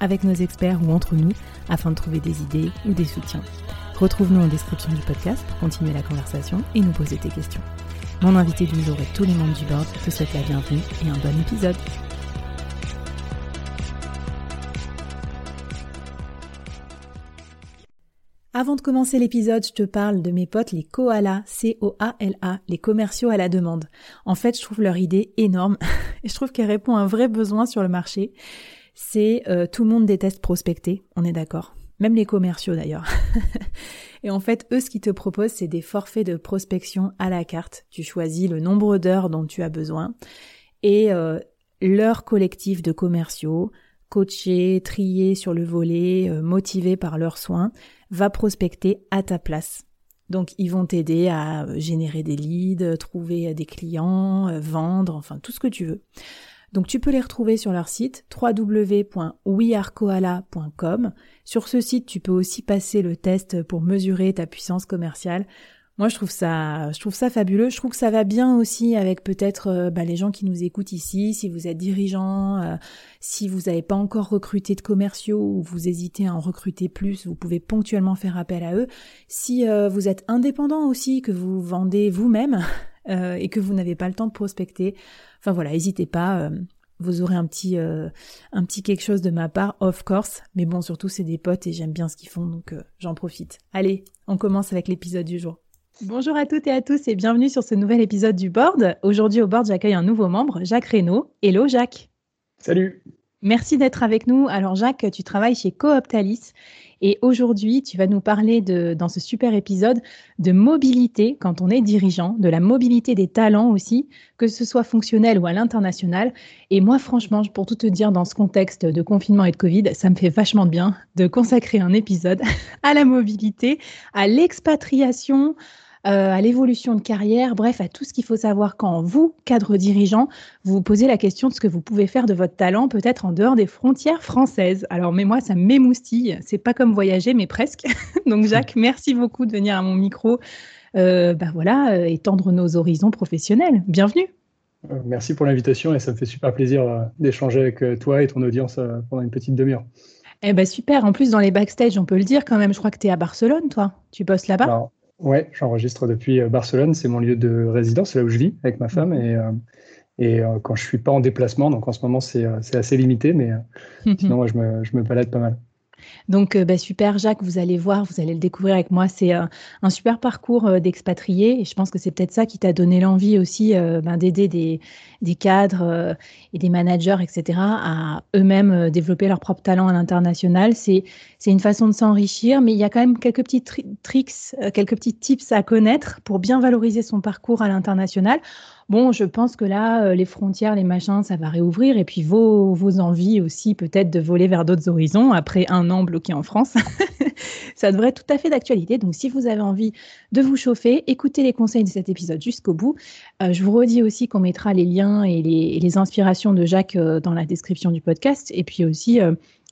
avec nos experts ou entre nous afin de trouver des idées ou des soutiens. Retrouve-nous en description du podcast pour continuer la conversation et nous poser tes questions. Mon invité du jour et tous les membres du board te souhaitent la bienvenue et un bon épisode. Avant de commencer l'épisode, je te parle de mes potes les koalas, C-O-A-L-A, les commerciaux à la demande. En fait, je trouve leur idée énorme et je trouve qu'elle répond à un vrai besoin sur le marché. C'est euh, tout le monde déteste prospecter, on est d'accord même les commerciaux d'ailleurs. et en fait, eux, ce qu'ils te proposent, c'est des forfaits de prospection à la carte. Tu choisis le nombre d'heures dont tu as besoin et euh, leur collectif de commerciaux, coachés, triés sur le volet, euh, motivés par leurs soins, va prospecter à ta place. Donc ils vont t'aider à euh, générer des leads, trouver des clients, vendre, enfin tout ce que tu veux. Donc tu peux les retrouver sur leur site www.wearekoala.com. Sur ce site, tu peux aussi passer le test pour mesurer ta puissance commerciale. Moi, je trouve ça, je trouve ça fabuleux. Je trouve que ça va bien aussi avec peut-être euh, bah, les gens qui nous écoutent ici. Si vous êtes dirigeant, euh, si vous n'avez pas encore recruté de commerciaux ou vous hésitez à en recruter plus, vous pouvez ponctuellement faire appel à eux. Si euh, vous êtes indépendant aussi, que vous vendez vous-même et que vous n'avez pas le temps de prospecter, Enfin voilà, n'hésitez pas. Euh, vous aurez un petit, euh, un petit quelque chose de ma part, of course. Mais bon, surtout, c'est des potes et j'aime bien ce qu'ils font, donc euh, j'en profite. Allez, on commence avec l'épisode du jour. Bonjour à toutes et à tous et bienvenue sur ce nouvel épisode du Board. Aujourd'hui au Board, j'accueille un nouveau membre, Jacques Reynaud. Hello Jacques. Salut. Merci d'être avec nous. Alors Jacques, tu travailles chez Cooptalis et aujourd'hui, tu vas nous parler de, dans ce super épisode de mobilité quand on est dirigeant, de la mobilité des talents aussi, que ce soit fonctionnel ou à l'international. Et moi, franchement, pour tout te dire, dans ce contexte de confinement et de Covid, ça me fait vachement de bien de consacrer un épisode à la mobilité, à l'expatriation, euh, à l'évolution de carrière, bref, à tout ce qu'il faut savoir quand vous, cadre dirigeant, vous vous posez la question de ce que vous pouvez faire de votre talent, peut-être en dehors des frontières françaises. Alors, mais moi, ça m'émoustille. C'est pas comme voyager, mais presque. Donc, Jacques, merci beaucoup de venir à mon micro. Euh, bah voilà, euh, étendre nos horizons professionnels. Bienvenue. Merci pour l'invitation et ça me fait super plaisir d'échanger avec toi et ton audience pendant une petite demi-heure. Eh ben super, en plus dans les backstage, on peut le dire quand même, je crois que tu es à Barcelone, toi. Tu bosses là-bas? Ouais, j'enregistre depuis euh, Barcelone, c'est mon lieu de résidence, c'est là où je vis avec ma femme. Et, euh, et euh, quand je suis pas en déplacement, donc en ce moment c'est assez limité, mais sinon moi, je, me, je me balade pas mal. Donc, euh, bah, super, Jacques, vous allez voir, vous allez le découvrir avec moi. C'est euh, un super parcours euh, d'expatrié et je pense que c'est peut-être ça qui t'a donné l'envie aussi ben, d'aider des, cadres et des managers, etc., à eux-mêmes développer leur propre talent à l'international. C'est une façon de s'enrichir, mais il y a quand même quelques petits tricks, quelques petits tips à connaître pour bien valoriser son parcours à l'international. Bon, je pense que là, euh, les frontières, les machins, ça va réouvrir. Et puis vos, vos envies aussi, peut-être de voler vers d'autres horizons après un an bloqué en France. ça devrait être tout à fait d'actualité. Donc, si vous avez envie de vous chauffer, écoutez les conseils de cet épisode jusqu'au bout. Euh, je vous redis aussi qu'on mettra les liens et les, inspirations de Jacques euh, dans la description du podcast. Et puis aussi,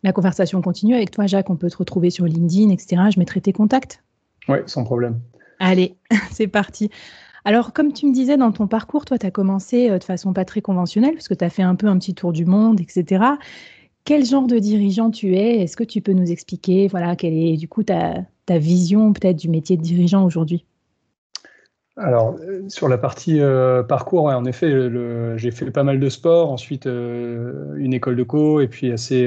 la conversation continue avec toi, Jacques. On peut te retrouver sur LinkedIn, etc. Je mettrai tes contacts. Oui, sans problème. Allez, c'est parti. Alors, comme tu me disais dans ton parcours, toi, tu as commencé euh, de façon pas très conventionnelle, parce que tu as fait un peu un petit tour du monde, etc. Quel genre de dirigeant tu es? Est-ce que tu peux nous expliquer, voilà, quelle est du coup ta, vision peut-être du métier de dirigeant aujourd'hui? Alors, euh, sur la partie euh, parcours, en effet, j'ai fait pas mal de sport, ensuite une école de co, et puis assez,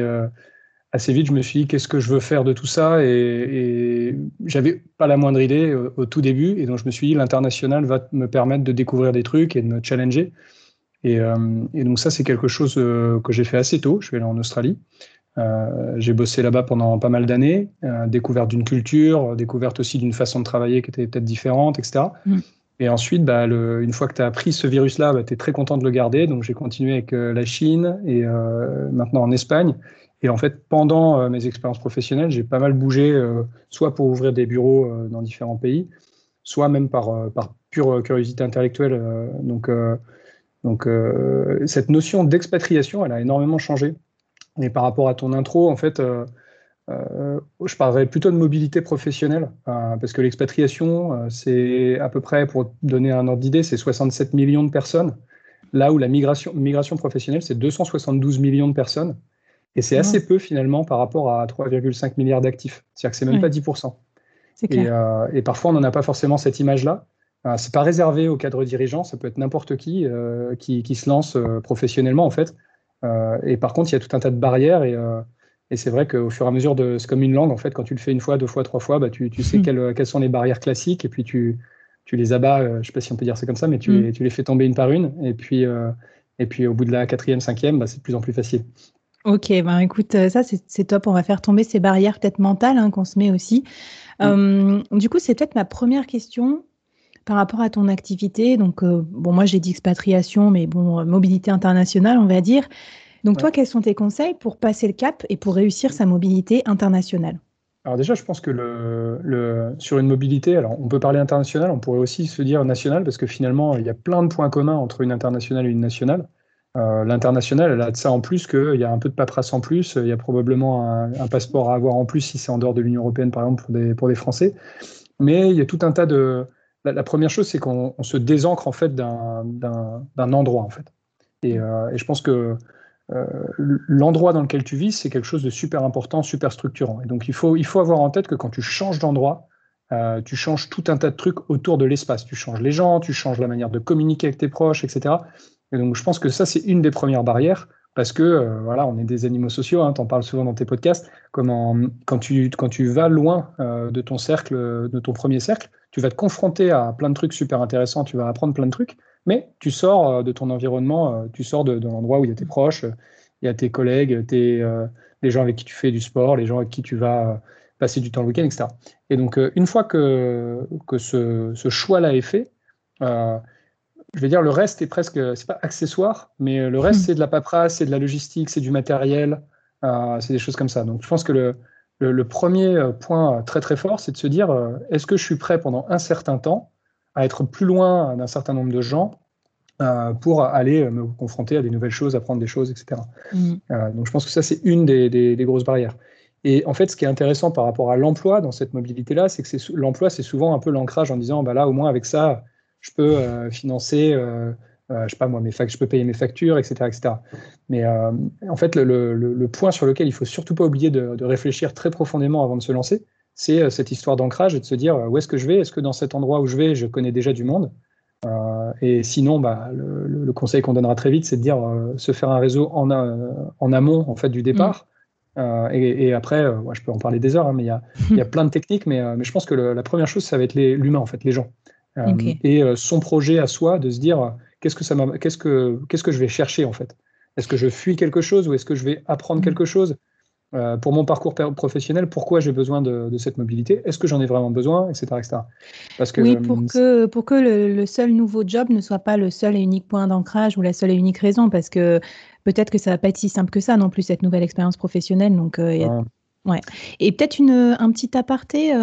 assez vite, je me suis dit qu'est-ce que je veux faire de tout ça et, et j'avais pas la moindre idée au, tout début et donc je me suis dit l'international va me permettre de découvrir des trucs et de me challenger et, euh, et donc ça c'est quelque chose euh, que j'ai fait assez tôt. Je suis allé en Australie, euh, j'ai bossé là-bas pendant pas mal d'années, euh, découverte d'une culture, découverte aussi d'une façon de travailler qui était peut-être différente, etc. Mm. Et ensuite, bah, le, une fois que tu as appris ce virus-là, bah, tu es très content de le garder. Donc j'ai continué avec la Chine et maintenant en Espagne. Et en fait, pendant mes expériences professionnelles, j'ai pas mal bougé, soit pour ouvrir des bureaux dans différents pays, soit même par, par pure curiosité intellectuelle. donc, donc cette notion d'expatriation, elle a énormément changé. Et par rapport à ton intro, en fait, euh, je parlerais plutôt de mobilité professionnelle, euh, parce que l'expatriation, euh, c'est à peu près, pour donner un ordre d'idée, c'est 67 millions de personnes, là où la migration, migration professionnelle, c'est 272 millions de personnes. Et c'est assez peu finalement par rapport à 3,5 milliards d'actifs. C'est-à-dire que c'est même pas 10%. Et, et, parfois, on n'en a pas forcément cette image-là. Euh, c'est pas réservé aux cadres dirigeants, ça peut être n'importe qui, qui, qui se lance professionnellement en fait. et par contre, il y a tout un tas de barrières et et c'est vrai qu'au fur et à mesure de, c'est comme une langue en fait, quand tu le fais une fois, deux fois, trois fois, bah, tu, tu sais hmm. quelles, quelles, sont les barrières classiques et puis tu, tu les abats. Euh, je ne sais pas si on peut dire c'est comme ça, mais tu, hmm. les, tu, les, fais tomber une par une. Et puis, euh, et puis au bout de la quatrième, cinquième, bah, c'est de plus en plus facile. Ok, ben écoute, euh, ça c'est top. On va faire tomber ces barrières peut-être mentales hein, qu'on se met aussi. Hmm. du coup, c'est peut-être ma première question par rapport à ton activité. Donc, bon, moi j'ai dit expatriation, mais bon, mobilité internationale, on va dire. Donc toi, quels sont tes conseils pour passer le cap et pour réussir sa mobilité internationale? Alors déjà, je pense que le, sur une mobilité, alors on peut parler international, on pourrait aussi se dire national, parce que finalement, il y a plein de points communs entre une internationale et une nationale. Euh, l'international, elle a de ça en plus qu'il y a un peu de paperasse en plus, il y a probablement un, passeport à avoir en plus si c'est en dehors de l'Union européenne, par exemple, pour des, pour des Français. Mais il y a tout un tas de... La, première chose, c'est qu'on se désancre en fait d'un endroit, en fait. Et, euh, je pense que euh, l'endroit dans lequel tu vis, c'est quelque chose de super important, super structurant. Et donc, il faut, il faut avoir en tête que quand tu changes d'endroit, tu changes tout un tas de trucs autour de l'espace. Tu changes les gens, tu changes la manière de communiquer avec tes proches, etc. Et donc, je pense que ça, c'est une des premières barrières parce que, euh, voilà, on est des animaux sociaux, hein, tu en parles souvent dans tes podcasts. Comment, quand, tu, quand tu vas loin de ton cercle, de ton premier cercle, tu vas te confronter à plein de trucs super intéressants, tu vas apprendre plein de trucs. Mais tu sors euh, de ton environnement, euh, tu sors de, l'endroit où il y a tes proches, il y a tes collègues, tes, euh, les gens avec qui tu fais du sport, les gens avec qui tu vas passer du temps le week-end, etc. Et donc, une fois que, que ce, choix-là est fait, je vais dire, le reste est presque, c'est pas accessoire, mais le reste, hmm. c'est de la paperasse, c'est de la logistique, c'est du matériel, c'est des choses comme ça. Donc, je pense que le, le premier point très très fort, c'est de se dire, est-ce que je suis prêt pendant un certain temps à être plus loin d'un certain nombre de gens euh, pour aller me confronter à des nouvelles choses, apprendre des choses, etc. Mm. Euh, donc je pense que ça, c'est une des, grosses barrières. Et en fait, ce qui est intéressant par rapport à l'emploi dans cette mobilité-là, c'est que l'emploi, c'est souvent un peu l'ancrage en disant, bah là, au moins avec ça, je peux euh, financer, je sais pas moi, mes je peux payer mes factures, etc., etc. Mais en fait, le, point sur lequel il faut surtout pas oublier de, de réfléchir très profondément avant de se lancer, c'est euh, cette histoire d'ancrage et de se dire euh, où est-ce que je vais? Est-ce que dans cet endroit où je vais, je connais déjà du monde? Euh, Et sinon, bah, le, conseil qu'on donnera très vite, c'est de dire se faire un réseau en, en, amont en fait du départ. Mm. et, après, je peux en parler des heures, hein, mais il y a, y a, plein de techniques. Mais, mais je pense que la première chose, ça va être l'humain, en fait, les gens. Et son projet à soi, de se dire qu'est-ce que ça qu'est-ce que qu'est-ce que je vais chercher en fait? Est-ce que je fuis quelque chose ou est-ce que je vais apprendre mm. quelque chose? Euh, pour mon parcours professionnel, pourquoi j'ai besoin de, cette mobilité? Est-ce que j'en ai vraiment besoin? Etc. Parce que, oui, pour euh, que, pour que le, seul nouveau job ne soit pas le seul et unique point d'ancrage ou la seule et unique raison, parce que peut-être que ça va pas être si simple que ça non plus, cette nouvelle expérience professionnelle. Donc, euh, ouais. Et peut-être un petit aparté,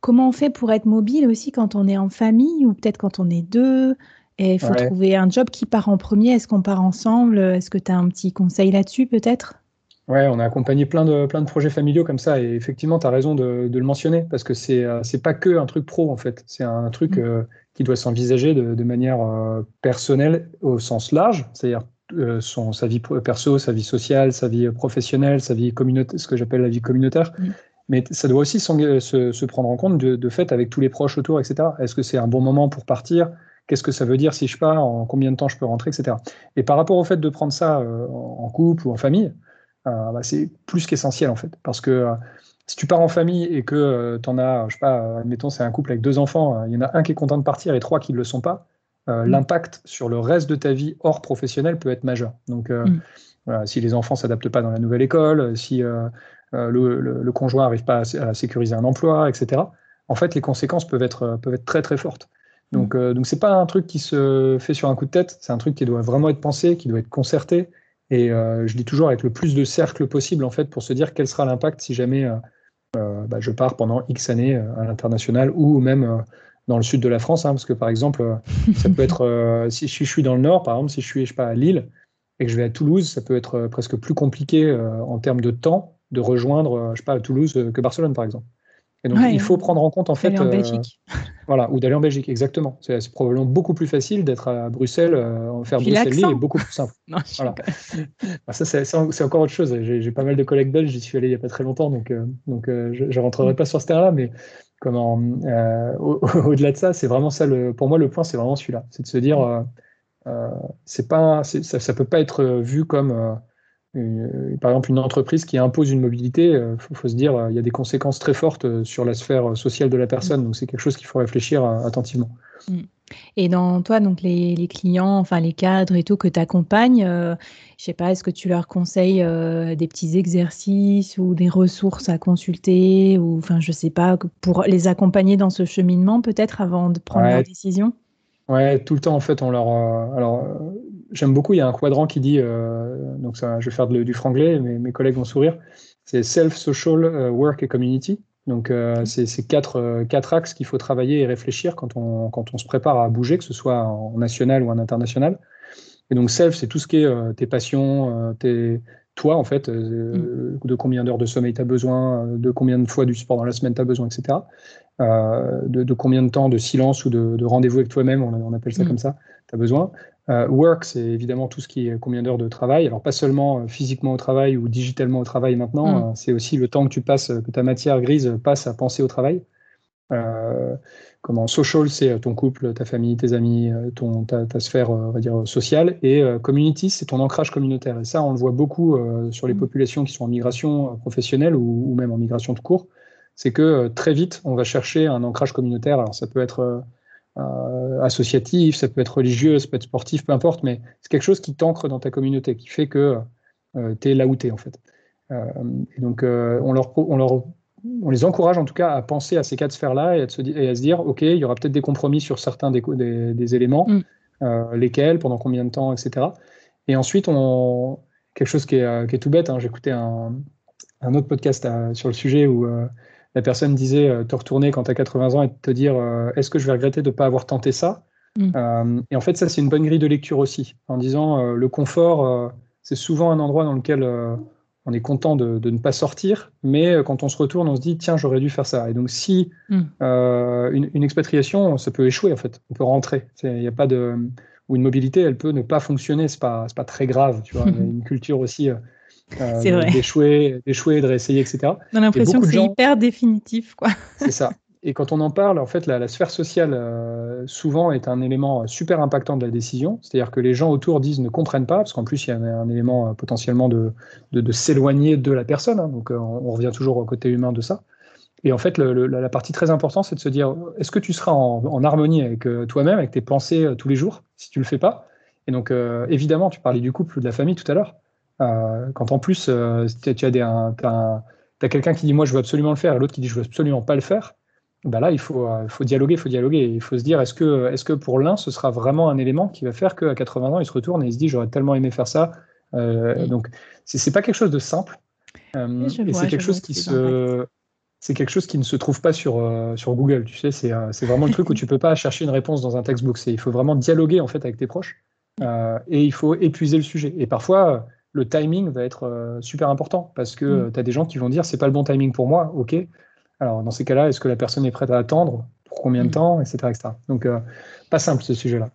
comment on fait pour être mobile aussi quand on est en famille ou peut-être quand on est deux? Et il faut trouver un job qui part en premier. Est-ce qu'on part ensemble? Est-ce que tu as un petit conseil là-dessus peut-être? Ouais, on a accompagné plein de, plein de projets familiaux comme ça. Et effectivement, tu as raison de, le mentionner parce que c'est n'est euh, pas que un truc pro en fait. C'est un truc mm. euh, qui doit s'envisager de, manière euh, personnelle au sens large, c'est-à-dire son, sa vie perso, sa vie sociale, sa vie professionnelle, sa vie communautaire, ce que j'appelle la vie communautaire. Mm. Mais ça doit aussi se, se, prendre en compte de, fait avec tous les proches autour, etc. Est-ce que c'est un bon moment pour partir? Qu'est-ce que ça veut dire si je pars? En combien de temps je peux rentrer, etc. Et par rapport au fait de prendre ça en couple ou en famille, euh, bah, c'est plus qu'essentiel en fait. Parce que euh, si tu pars en famille et que euh, tu en as, je sais pas, admettons, c'est un couple avec deux enfants, il y en a un qui est content de partir et trois qui ne le sont pas, mm. l'impact sur le reste de ta vie hors professionnel peut être majeur. Donc, mm. si les enfants ne s'adaptent pas dans la nouvelle école, si le, conjoint n'arrive pas à, sécuriser un emploi, etc., en fait, les conséquences peuvent être, peuvent être très très fortes. Donc, mm. donc c'est pas un truc qui se fait sur un coup de tête, c'est un truc qui doit vraiment être pensé, qui doit être concerté, Et je dis toujours avec le plus de cercles possible, en fait, pour se dire quel sera l'impact si jamais bah, je pars pendant X années à l'international ou même dans le sud de la France. Hein, parce que, par exemple, ça peut être, si, je suis dans le nord, par exemple, si je suis, je sais pas, à Lille et que je vais à Toulouse, ça peut être presque plus compliqué en termes de temps de rejoindre, je sais pas, à Toulouse que Barcelone, par exemple. Et donc, il faut prendre en compte, en fait. en Belgique. Voilà, ou d'aller en Belgique, exactement. C'est probablement beaucoup plus facile d'être à Bruxelles, euh, faire Bruxelles-Lille est beaucoup plus simple. non, voilà. Ah, ça, c'est encore autre chose. J'ai pas mal de collègues belges, j'y suis allé il n'y a pas très longtemps, donc, euh, donc euh, je ne rentrerai pas sur ce terrain-là, mais comment au-delà de ça, c'est vraiment ça, le, pour moi, le point, c'est vraiment celui-là. C'est de se dire, c'est pas, ça ne peut pas être vu comme euh, par exemple, une entreprise qui impose une mobilité, il euh, faut, se dire, il y a des conséquences très fortes euh, sur la sphère sociale de la personne. Donc, c'est quelque chose qu'il faut réfléchir attentivement. Mm. Et dans toi, donc les, clients, enfin les cadres et tout que tu accompagnes, je je sais pas, est-ce que tu leur conseilles des petits exercices ou des ressources à consulter ou enfin je sais pas pour les accompagner dans ce cheminement peut-être avant de prendre la décision? Ouais, tout le temps en fait on leur alors j'aime beaucoup, il y a un quadrant qui dit, euh, donc ça, je vais faire du franglais, mais mes collègues vont sourire, c'est Self, Social, euh, Work et Community. Donc euh, c'est quatre, quatre axes qu'il faut travailler et réfléchir quand on, quand on se prépare à bouger, que ce soit en national ou en international. Et donc Self, c'est tout ce qui est tes passions, tes, toi en fait, mm. de combien d'heures de sommeil tu as besoin, de combien de fois du sport dans la semaine tu as besoin, etc. De, de, combien de temps de silence ou de, rendez-vous avec toi-même, on, appelle ça mm. comme ça, tu as besoin. Euh, work, c'est évidemment tout ce qui est combien d'heures de travail. Alors pas seulement euh, physiquement au travail ou digitalement au travail maintenant, mm. euh, c'est aussi le temps que tu passes, que ta matière grise passe à penser au travail. comment social, c'est ton couple, ta famille, tes amis, ton, ta, sphère, on va dire sociale. Et community, c'est ton ancrage communautaire. Et ça, on le voit beaucoup sur les mm. populations qui sont en migration professionnelle ou, ou, même en migration de cours. C'est que très vite, on va chercher un ancrage communautaire. Alors ça peut être euh, associatif, ça peut être religieux, ça peut être sportif, peu importe, mais c'est quelque chose qui t'ancre dans ta communauté, qui fait que euh, tu es là où tu es en fait. Euh, et donc on, leur, on, leur, on les encourage en tout cas à penser à ces quatre sphères-là et, à se, et à se dire, OK, il y aura peut-être des compromis sur certains des, des, éléments, mm. lesquels, pendant combien de temps, etc. Et ensuite, on, quelque chose qui est, qui est tout bête, hein, j'écoutais un, un, autre podcast sur le sujet où la personne disait euh, te retourner quand tu as 80 ans et te dire euh, est-ce que je vais regretter de ne pas avoir tenté ça? Mm. euh, Et en fait, ça, c'est une bonne grille de lecture aussi, en disant le confort, c'est souvent un endroit dans lequel on est content de, ne pas sortir, mais quand on se retourne, on se dit tiens, j'aurais dû faire ça. Et donc, si mm. une, expatriation, ça peut échouer en fait, on peut rentrer. Il a pas de ou une mobilité, elle peut ne pas fonctionner, c'est pas pas très grave. Tu vois, une culture aussi euh, d'échouer, d'échouer, de réessayer, etc. On a l'impression que c'est hyper définitif, quoi. c'est ça. Et quand on en parle, en fait, la, sphère sociale, euh, souvent, est un élément super impactant de la décision. C'est-à-dire que les gens autour disent ne comprennent pas, parce qu'en plus, il y a un, élément euh, potentiellement de, de, s'éloigner de la personne. Hein. donc, on, revient toujours au côté humain de ça. Et en fait, la, partie très importante, c'est de se dire est-ce que tu seras en, harmonie avec toi-même, avec tes pensées tous les jours, si tu le fais pas? Et donc, évidemment, tu parlais du couple ou de la famille tout à l'heure. Euh, quand en plus, euh, tu as, des, as, quelqu'un qui dit moi je veux absolument le faire et l'autre qui dit je veux absolument pas le faire, bah là il faut, euh, faut dialoguer, il faut dialoguer. Il faut se dire est-ce que, est que pour l'un ce sera vraiment un élément qui va faire qu'à 80 ans il se retourne et il se dit j'aurais tellement aimé faire ça. Euh, donc c'est pas quelque chose de simple. et c'est quelque chose qui se c'est quelque chose qui ne se trouve pas sur, sur Google. Tu sais, c'est vraiment le truc où tu peux pas chercher une réponse dans un textbook. Il faut vraiment dialoguer en fait avec tes proches et il faut épuiser le sujet. Et parfois, le timing va être euh, super important parce que mm. tu as des gens qui vont dire c'est pas le bon timing pour moi, ok. Alors dans ces cas-là, est-ce que la personne est prête à attendre? Pour combien de mm. temps? Etc., etc. Donc euh, pas simple ce sujet-là.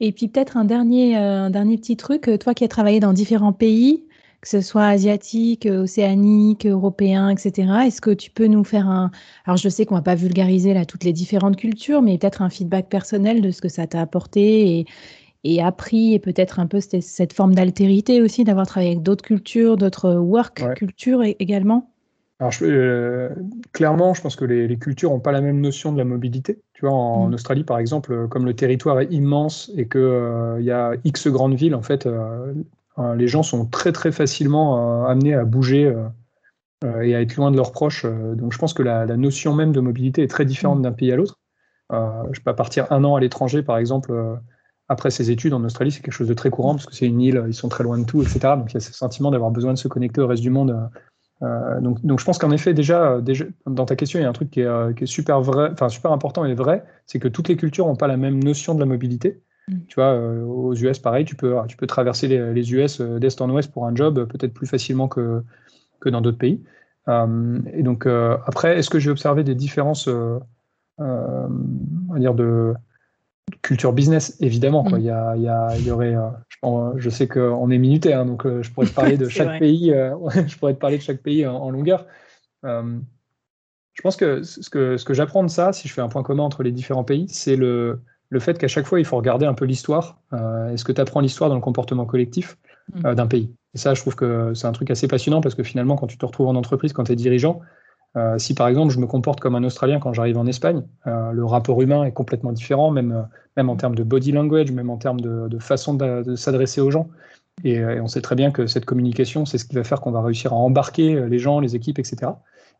Et puis peut-être un dernier, euh, un dernier petit truc, toi qui as travaillé dans différents pays, que ce soit asiatique, océanique, européen, etc. Est-ce que tu peux nous faire un... Alors je sais qu'on va pas vulgariser là toutes les différentes cultures, mais peut-être un feedback personnel de ce que ça t'a apporté et, et appris et peut-être un peu cette, forme d'altérité aussi, d'avoir travaillé avec d'autres cultures, d'autres work cultures également alors, euh, clairement, je pense que les, cultures n'ont pas la même notion de la mobilité. Tu vois, en, mm. Australie, par exemple, euh, comme le territoire est immense et qu'il euh, y a X grandes villes, en fait, les gens sont très, très facilement amenés à bouger et à être loin de leurs proches. donc, je pense que la, notion même de mobilité est très différente mm. d'un pays à l'autre. je peux partir un an à l'étranger, par exemple, après ses études en Australie, c'est quelque chose de très courant parce que c'est une île, ils sont très loin de tout, etc. Donc il y a ce sentiment d'avoir besoin de se connecter au reste du monde. Euh, donc, donc, je pense qu'en effet, déjà, déjà, dans ta question, il y a un truc qui est, qui est super vrai, enfin super important et vrai, c'est que toutes les cultures n'ont pas la même notion de la mobilité. Mm. Tu vois, aux US, pareil, tu peux, tu peux traverser les, les US d'est en ouest pour un job peut-être plus facilement que, que dans d'autres pays. et donc après, est-ce que j'ai observé des différences, on va dire de culture business, évidemment. Quoi. Mm. Il, y a, il, y a, il, y aurait, euh, je, je, sais qu'on est minuté, hein, donc euh, je pourrais te parler de chaque pays. Euh, je pourrais te parler de chaque pays en, longueur. je pense que ce que, ce que j'apprends de ça, si je fais un point commun entre les différents pays, c'est le, le fait qu'à chaque fois, il faut regarder un peu l'histoire. Est-ce que tu apprends l'histoire dans le comportement collectif mm. d'un pays? Et ça, je trouve que c'est un truc assez passionnant parce que finalement, quand tu te retrouves en entreprise, quand tu es dirigeant, euh, si par exemple je me comporte comme un Australien quand j'arrive en Espagne, euh, le rapport humain est complètement différent, même, euh, même en termes de body language, même en termes de, façon de, s'adresser aux gens. Et, on sait très bien que cette communication, c'est ce qui va faire qu'on va réussir à embarquer les gens, les équipes, etc.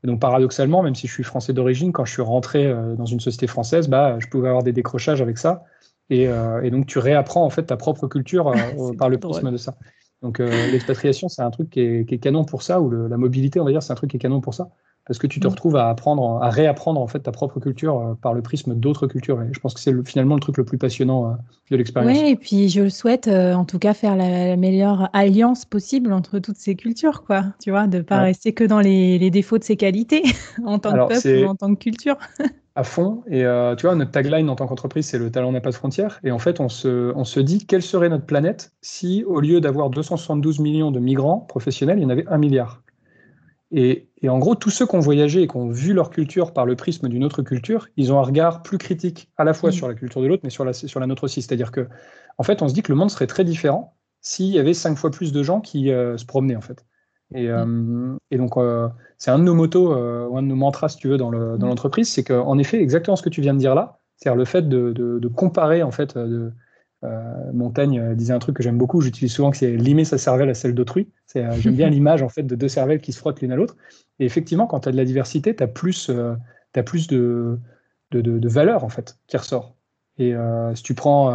Et donc paradoxalement, même si je suis français d'origine, quand je suis rentré dans une société française, bah, je pouvais avoir des décrochages avec ça. Et, donc tu réapprends en fait ta propre culture par le prisme de ça. Donc l'expatriation, c'est un truc qui est, qui est, canon pour ça, ou la mobilité, on va dire, c'est un truc qui est canon pour ça parce que tu te mm. retrouves à apprendre, à réapprendre en fait ta propre culture euh, par le prisme d'autres cultures. Et je pense que c'est finalement le truc le plus passionnant euh, de l'expérience. Oui, et puis je le souhaite euh, en tout cas faire la, meilleure alliance possible entre toutes ces cultures, quoi. Tu vois, de pas rester que dans les, défauts de ses qualités en tant que peuple ou en tant que culture. à fond. Et tu vois, notre tagline en tant qu'entreprise, c'est le talent n'a pas de frontières. Et en fait, on se, on se dit quelle serait notre planète si, au lieu d'avoir 272 millions de migrants professionnels, il y en avait un milliard? Et, en gros, tous ceux qui ont voyagé et qui ont vu leur culture par le prisme d'une autre culture, ils ont un regard plus critique à la fois mm. sur la culture de l'autre, mais sur la, sur la nôtre aussi. C'est-à-dire que, en fait, on se dit que le monde serait très différent s'il y avait cinq fois plus de gens qui euh, se promenaient, en fait. Et, mm. euh, donc, euh, c'est un de nos motos, ou un de nos mantras, si tu veux, dans mm. l'entreprise, c'est qu'en effet, exactement ce que tu viens de dire là, c'est-à-dire le fait de, de, comparer, en fait, de, Montaigne euh, disait un truc que j'aime beaucoup, j'utilise souvent, que c'est limer sa cervelle à celle d'autrui. Euh, j'aime bien l'image en fait de deux cervelles qui se frottent l'une à l'autre. Et effectivement, quand tu as de la diversité, tu as plus, as plus de, de, de, valeur en fait qui ressort. Et si tu prends,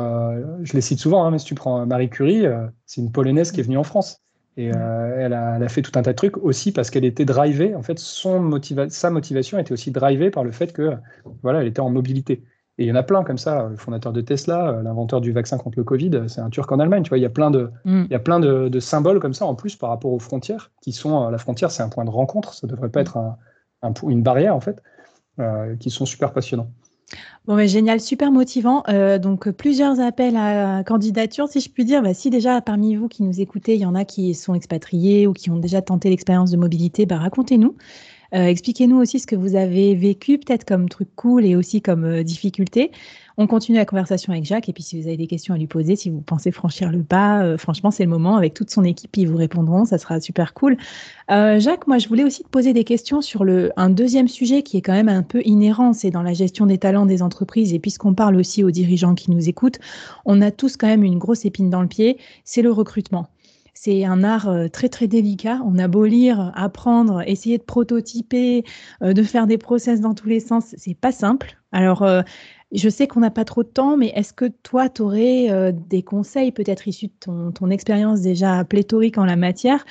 je les cite souvent, hein, mais si tu prends Marie Curie, c'est une polonaise qui est venue en France. Et elle a, elle, a, fait tout un tas de trucs aussi parce qu'elle était drivée. En fait, son motiva sa motivation était aussi drivée par le fait que voilà, elle était en mobilité. Et il y en a plein comme ça. Le fondateur de Tesla, euh, l'inventeur du vaccin contre le Covid, euh, c'est un Turc en Allemagne. Tu vois, il y a plein de, mm. il y a plein de, symboles comme ça en plus par rapport aux frontières, qui sont euh, la frontière, c'est un point de rencontre. Ça devrait pas mm. être un, une barrière en fait, qui sont super passionnants. Bon, mais génial, super motivant. donc, plusieurs appels à candidature, si je puis dire. Bah, si déjà parmi vous qui nous écoutez, il y en a qui sont expatriés ou qui ont déjà tenté l'expérience de mobilité, bah, racontez-nous. Euh, expliquez-nous aussi ce que vous avez vécu, peut-être comme truc cool et aussi comme euh, difficulté. On continue la conversation avec Jacques et puis si vous avez des questions à lui poser, si vous pensez franchir le pas, euh, franchement c'est le moment avec toute son équipe, ils vous répondront, ça sera super cool. Jacques, moi je voulais aussi te poser des questions sur le, un deuxième sujet qui est quand même un peu inhérent, c'est dans la gestion des talents des entreprises et puisqu'on parle aussi aux dirigeants qui nous écoutent, on a tous quand même une grosse épine dans le pied, c'est le recrutement. C'est un art euh, très très délicat. On a beau lire, apprendre, essayer de prototyper, euh, de faire des process dans tous les sens, c'est pas simple. Alors, euh, je sais qu'on n'a pas trop de temps, mais est-ce que toi, tu aurais des conseils, peut-être issus de ton, expérience déjà pléthorique en la matière,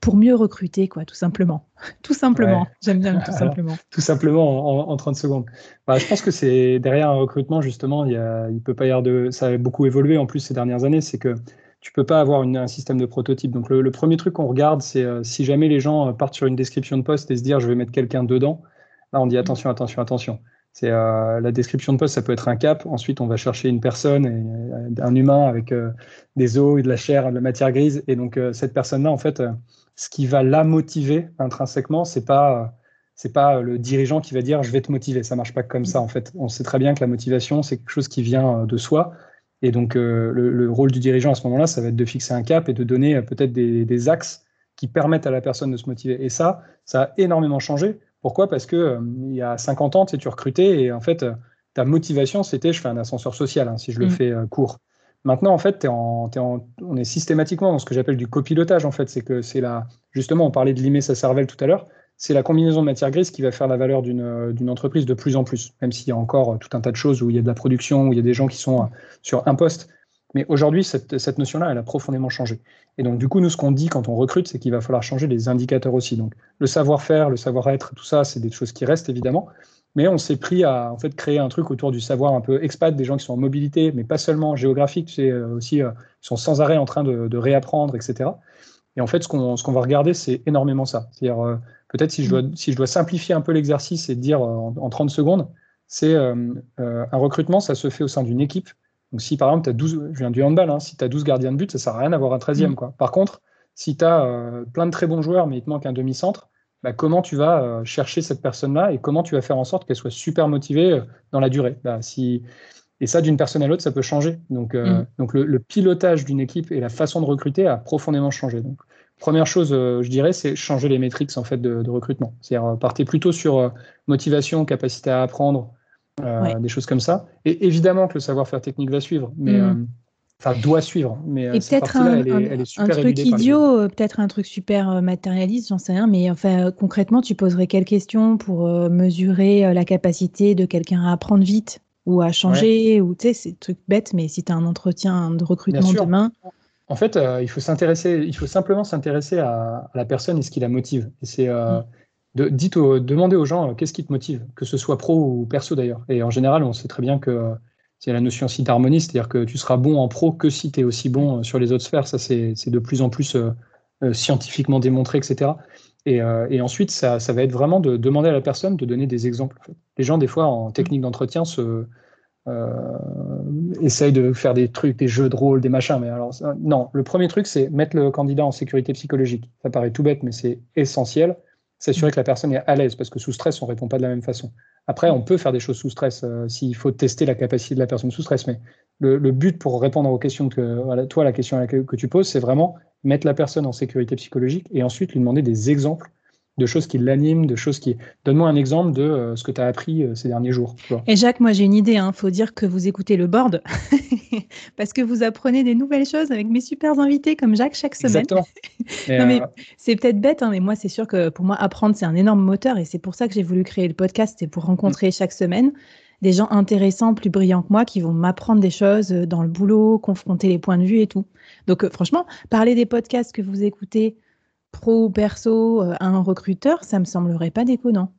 pour mieux recruter, quoi, tout simplement? tout simplement. J'aime bien tout simplement. tout simplement en, 30 secondes. Bah, je pense que c'est derrière un recrutement, justement, il, y il peut pas y avoir de. Ça a beaucoup évolué en plus ces dernières années. C'est que tu peux pas avoir un système de prototype. Donc le, premier truc qu'on regarde, c'est euh, si jamais les gens euh, partent sur une description de poste et se dire je vais mettre quelqu'un dedans, là on dit attention, attention, attention. C'est euh, la description de poste, ça peut être un cap. Ensuite, on va chercher une personne, et, un humain avec des os et de la chair, de la matière grise. Et donc cette personne-là, en fait, ce qui va la motiver intrinsèquement, c'est pas c'est pas le dirigeant qui va dire je vais te motiver. Ça marche pas comme ça. En fait, on sait très bien que la motivation, c'est quelque chose qui vient de soi. Et donc, euh, le, rôle du dirigeant à ce moment-là, ça va être de fixer un cap et de donner euh, peut-être des, axes qui permettent à la personne de se motiver. Et ça, ça a énormément changé. Pourquoi? Parce que euh, il y a 50 ans, tu sais, tu recrutais et en fait, ta motivation, c'était je fais un ascenseur social, hein, si je le mm. fais court. Maintenant, en fait, es en, on est systématiquement dans ce que j'appelle du copilotage. En fait, c'est que c'est là, justement, on parlait de limer sa cervelle tout à l'heure c'est la combinaison de matière grise qui va faire la valeur euh, d'une entreprise de plus en plus, même s'il y a encore euh, tout un tas de choses où il y a de la production, où il y a des gens qui sont euh, sur un poste. Mais aujourd'hui, cette, cette notion-là, elle a profondément changé. Et donc, du coup, nous, ce qu'on dit quand on recrute, c'est qu'il va falloir changer les indicateurs aussi. Donc, le savoir-faire, le savoir-être, tout ça, c'est des choses qui restent évidemment. Mais on s'est pris à en fait créer un truc autour du savoir un peu expat, des gens qui sont en mobilité, mais pas seulement géographique, c'est aussi euh, sont sans arrêt en train de, de, réapprendre, etc. Et en fait, ce qu'on va regarder, c'est énormément ça. C'est-à-dire peut-être si je dois si je dois simplifier un peu l'exercice et dire en, en 30 secondes, c'est euh, un recrutement, ça se fait au sein d'une équipe donc, si par exemple, tu as 12, je viens du handball, hein, si tu as 12 gardiens de but, ça sert à rien d'avoir un 13e. Mm. Quoi. Par contre, si tu as euh, plein de très bons joueurs, mais il te manque un demi-centre, bah, comment tu vas euh, chercher cette personne-là et comment tu vas faire en sorte qu'elle soit super motivée euh, dans la durée? Bah, si... Et ça, d'une personne à l'autre, ça peut changer. Donc, mm. donc le, le, pilotage d'une équipe et la façon de recruter a profondément changé. Donc, première chose, je dirais, c'est changer les métriques en fait, de, de recrutement. C'est-à-dire, partez plutôt sur motivation, capacité à apprendre, euh, des choses comme ça. Et évidemment que le savoir-faire technique va suivre, mais mm. euh, enfin doit suivre. Mais euh, et peut-être un, un, truc idiot, peut-être un truc super matérialiste, j'en sais rien, mais enfin concrètement, tu poserais quelles questions pour mesurer la capacité de quelqu'un à apprendre vite ou à changer, ou tu sais, c'est truc bête, mais si tu as un entretien de recrutement demain. En fait, il faut s'intéresser, il faut simplement s'intéresser à, la personne et ce qui la motive. Et c'est mm de, dites demandez aux gens euh, qu'est-ce qui te motive, que ce soit pro ou perso d'ailleurs. Et en général, on sait très bien que euh, c'est la notion aussi d'harmonie, c'est-à-dire que tu seras bon en pro que si tu es aussi bon euh, sur les autres sphères. Ça, c'est de plus en plus scientifiquement démontré, etc. Et, et ensuite, ça, ça, va être vraiment de demander à la personne de donner des exemples. Les gens, des fois, en technique d'entretien, se, euh, essayent de faire des trucs, des jeux de rôle, des machins. Mais alors, non, le premier truc, c'est mettre le candidat en sécurité psychologique. Ça paraît tout bête, mais c'est essentiel s'assurer que la personne est à l'aise, parce que sous stress, on ne répond pas de la même façon. Après, on peut faire des choses sous stress euh, s'il faut tester la capacité de la personne sous stress, mais le, but pour répondre aux questions que, toi, la question que tu poses, c'est vraiment mettre la personne en sécurité psychologique et ensuite lui demander des exemples de choses qui l'animent, de choses qui. Donne-moi un exemple de euh, ce que tu as appris euh, ces derniers jours. Et Jacques, moi j'ai une idée. Il hein. faut dire que vous écoutez le board parce que vous apprenez des nouvelles choses avec mes super invités comme Jacques chaque semaine. Euh, c'est peut-être bête, hein, mais moi c'est sûr que pour moi apprendre c'est un énorme moteur et c'est pour ça que j'ai voulu créer le podcast, c'est pour rencontrer chaque semaine des gens intéressants, plus brillants que moi, qui vont m'apprendre des choses dans le boulot, confronter les points de vue et tout. Donc franchement, parler des podcasts que vous écoutez pro ou perso euh, à un recruteur, ça me semblerait pas déconnant.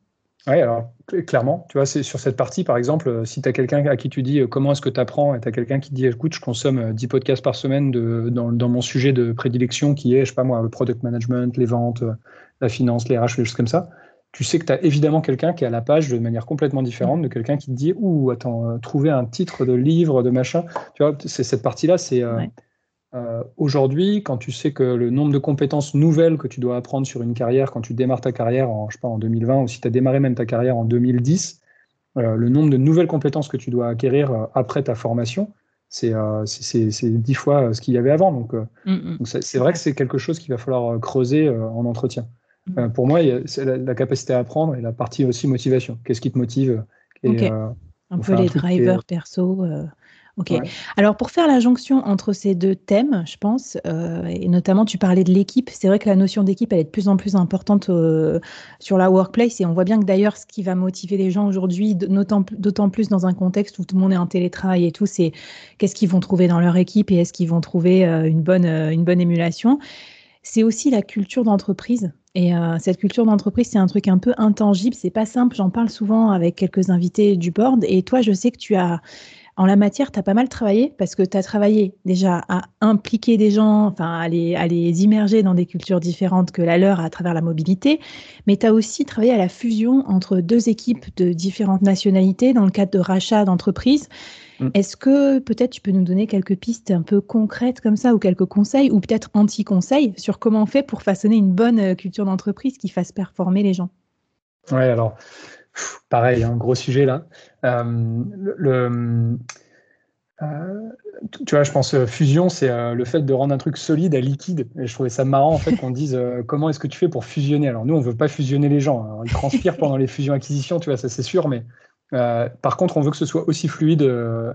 Oui, alors clairement, tu vois, c'est sur cette partie, par exemple, euh, si tu as quelqu'un à qui tu dis euh, comment est-ce que tu apprends, et tu as quelqu'un qui dit écoute, je consomme 10 podcasts par semaine de, dans, dans, mon sujet de prédilection qui est, je sais pas moi, le product management, les ventes, la finance, les RH, les choses comme ça, tu sais que tu as évidemment quelqu'un qui est à la page de manière complètement différente de quelqu'un qui te dit ouh, attends, trouver un titre de livre, de machin. Tu vois, c'est cette partie-là, c'est. Euh, aujourd'hui, quand tu sais que le nombre de compétences nouvelles que tu dois apprendre sur une carrière, quand tu démarres ta carrière en, je sais pas, en 2020 ou si tu as démarré même ta carrière en 2010, euh, le nombre de nouvelles compétences que tu dois acquérir euh, après ta formation, c'est dix fois ce qu'il y avait avant. Donc, mm, mm. c'est vrai que c'est quelque chose qu'il va falloir creuser en entretien. Mm. pour moi, c'est la, la, capacité à apprendre et la partie aussi motivation. Qu'est-ce qui te motive et, Un peu les drivers perso. Ok. Alors pour faire la jonction entre ces deux thèmes, je pense, euh, et notamment tu parlais de l'équipe, c'est vrai que la notion d'équipe elle est de plus en plus importante euh, sur la workplace et on voit bien que d'ailleurs ce qui va motiver les gens aujourd'hui, d'autant plus dans un contexte où tout le monde est en télétravail et tout, c'est qu'est-ce qu'ils vont trouver dans leur équipe et est-ce qu'ils vont trouver euh, une bonne une bonne émulation. C'est aussi la culture d'entreprise. Et cette culture d'entreprise, c'est un truc un peu intangible, c'est pas simple. J'en parle souvent avec quelques invités du board. Et toi, je sais que tu as en la matière, tu as pas mal travaillé parce que tu as travaillé déjà à impliquer des gens, enfin à les, à les immerger dans des cultures différentes que la leur à travers la mobilité, mais tu as aussi travaillé à la fusion entre deux équipes de différentes nationalités dans le cadre de rachats d'entreprises. Mm. Est-ce que peut-être tu peux nous donner quelques pistes un peu concrètes comme ça ou quelques conseils ou peut-être anti-conseils sur comment on fait pour façonner une bonne euh, culture d'entreprise qui fasse performer les gens? Oui, alors pareil, un gros sujet là. Euh, le, euh, tu vois, je pense euh, fusion, c'est le fait de rendre un truc solide à liquide. Et je trouvais ça marrant en fait qu'on dise comment est-ce que tu fais pour fusionner? Alors nous, on veut pas fusionner les gens. ils transpirent pendant les fusions-acquisitions, tu vois, ça c'est sûr. Mais par contre, on veut que ce soit aussi fluide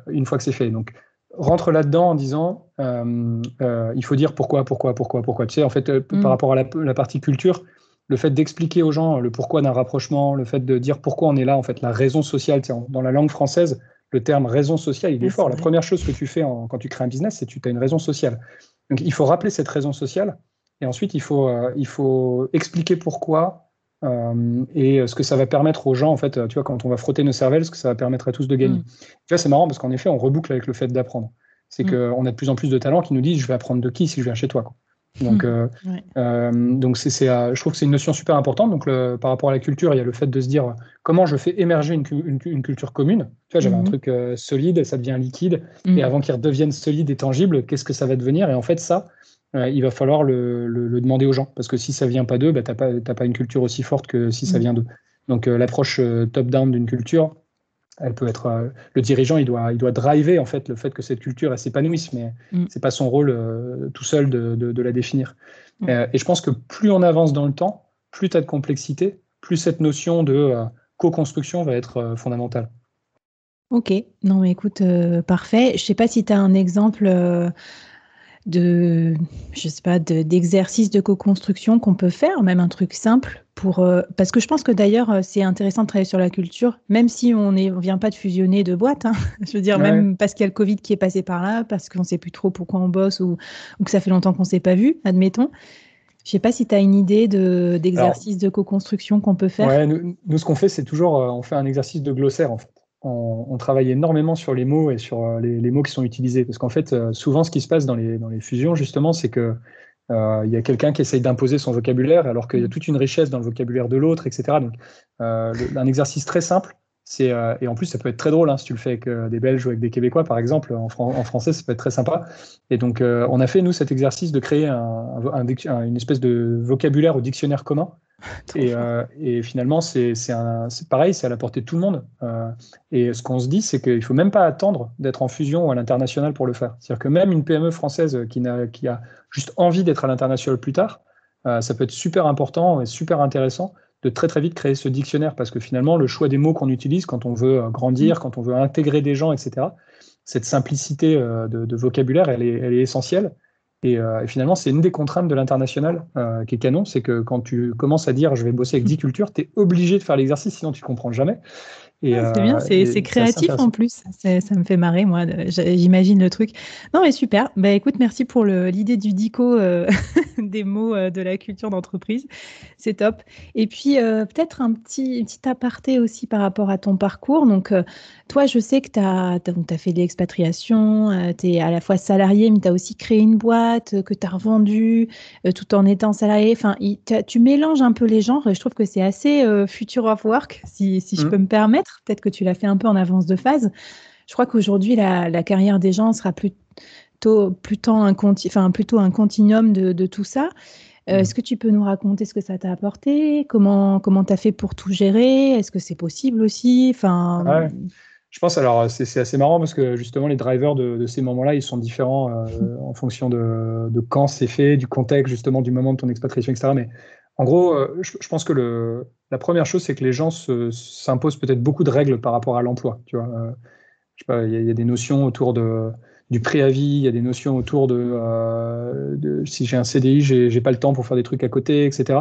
une fois que c'est fait. Donc rentre là-dedans en disant il faut dire pourquoi, pourquoi, pourquoi, pourquoi. Tu sais, en fait, par mm. rapport à la partie culture, le fait d'expliquer aux gens le pourquoi d'un rapprochement, le fait de dire pourquoi on est là, en fait, la raison sociale. Dans la langue française, le terme raison sociale, il est fort. La première chose que tu fais quand tu crées un business, c'est que tu as une raison sociale. Donc il faut rappeler cette raison sociale et ensuite il faut, euh, il faut expliquer pourquoi euh, et ce que ça va permettre aux gens, en fait, tu vois, quand on va frotter nos cervelles, ce que ça va permettre à tous de gagner. Mm. Tu vois, c'est marrant parce qu'en effet, on reboucle avec le fait d'apprendre. C'est mm. qu'on a de plus en plus de talents qui nous disent je vais apprendre de qui si je viens chez toi. Quoi. Donc, mm. euh, euh, donc c'est, je trouve que c'est une notion super importante. Donc, par rapport à la culture, il y a le fait de se dire comment je fais émerger une, une, culture commune. Tu vois, j'avais un mm-hmm. truc solide, ça devient liquide, et avant qu'il redevienne solide et tangible, qu'est-ce que ça va devenir? Et en fait, ça, il va falloir le, le, demander aux gens. Parce que si ça vient pas d'eux, bah, tu n'as pas, pas, une culture aussi forte que si ça vient d'eux. Donc euh, l'approche euh, top-down d'une culture, elle peut être euh, le dirigeant il doit il doit driver en fait le fait que cette culture elle s'épanouisse mais mm. c'est pas son rôle tout seul de, de, la définir mm. et je pense que plus on avance dans le temps plus tu as de complexité plus cette notion de co-construction va être fondamentale ok non mais écoute parfait je sais pas si tu as un exemple de, je sais pas, d'exercices de, co-construction qu'on peut faire, même un truc simple pour, euh, parce que je pense que d'ailleurs euh, c'est intéressant de travailler sur la culture, même si on ne vient pas de fusionner de boîtes. Hein. je veux dire, même parce qu'il y a le Covid qui est passé par là, parce qu'on ne sait plus trop pourquoi on bosse ou, ou que ça fait longtemps qu'on ne s'est pas vu, admettons. Je sais pas si tu as une idée d'exercice de, co-construction qu'on peut faire. Ouais, nous, nous, ce qu'on fait, c'est toujours, euh, on fait un exercice de glossaire en fait on, travaille énormément sur les mots et sur euh, les, mots qui sont utilisés. Parce qu'en fait, euh, souvent, ce qui se passe dans les, dans les fusions, justement, c'est que euh, il y a quelqu'un qui essaye d'imposer son vocabulaire alors qu'il y a toute une richesse dans le vocabulaire de l'autre, etc. Donc, un exercice très simple, c'est et en plus ça peut être très drôle hein, si tu le fais avec des Belges ou avec des Québécois, par exemple, en, en français, ça peut être très sympa. Et donc, on a fait nous cet exercice de créer une espèce de vocabulaire au dictionnaire commun Euh, et, finalement, c'est pareil, c'est à la portée de tout le monde. Euh, et ce qu'on se dit, c'est qu'il ne faut même pas attendre d'être en fusion ou à l'international pour le faire. C'est-à-dire que même une PME française qui, a, qui a juste envie d'être à l'international plus tard, euh, ça peut être super important et super intéressant de très très vite créer ce dictionnaire parce que finalement, le choix des mots qu'on utilise quand on veut grandir, mm. quand on veut intégrer des gens, etc., cette simplicité de, vocabulaire, elle est, elle est essentielle. Euh, et, finalement, c'est une des contraintes de l'international euh, qui est canon, c'est que quand tu commences à dire je vais bosser avec 10 cultures, tu es obligé de faire l'exercice, sinon tu comprends jamais. Ah, c'est bien, euh, c'est créatif en plus. Ça me fait marrer, moi. J'imagine le truc. Non, mais super. Bah, écoute, merci pour l'idée du dico euh, des mots euh, de la culture d'entreprise. C'est top. Et puis, peut-être un petit, petit aparté aussi par rapport à ton parcours. Donc, toi, je sais que tu as, as, fait de l'expatriation, tu es à la fois salarié, mais tu as aussi créé une boîte que tu as revendue tout en étant salarié. Enfin, tu mélanges un peu les genres. Je trouve que c'est assez future of work, si, si je mmh. peux me permettre. Peut-être que tu l'as fait un peu en avance de phase. Je crois qu'aujourd'hui, la, carrière des gens sera plutôt, plutôt, un, enfin, plutôt un continuum de, tout ça. Euh, est-ce que tu peux nous raconter ce que ça t'a apporté? Comment comment tu as fait pour tout gérer? Est-ce que c'est possible aussi? Enfin, Je pense, alors c'est assez marrant parce que justement les drivers de, ces moments-là, ils sont différents euh, en fonction de, de quand c'est fait, du contexte, justement, du moment de ton expatriation, etc. Mais en gros, euh, je, pense que le, la première chose, c'est que les gens s'imposent peut-être beaucoup de règles par rapport à l'emploi. Tu vois, euh, il y, a des notions autour de, du préavis, il y a des notions autour de, euh, de si j'ai un CDI, j'ai pas le temps pour faire des trucs à côté, etc.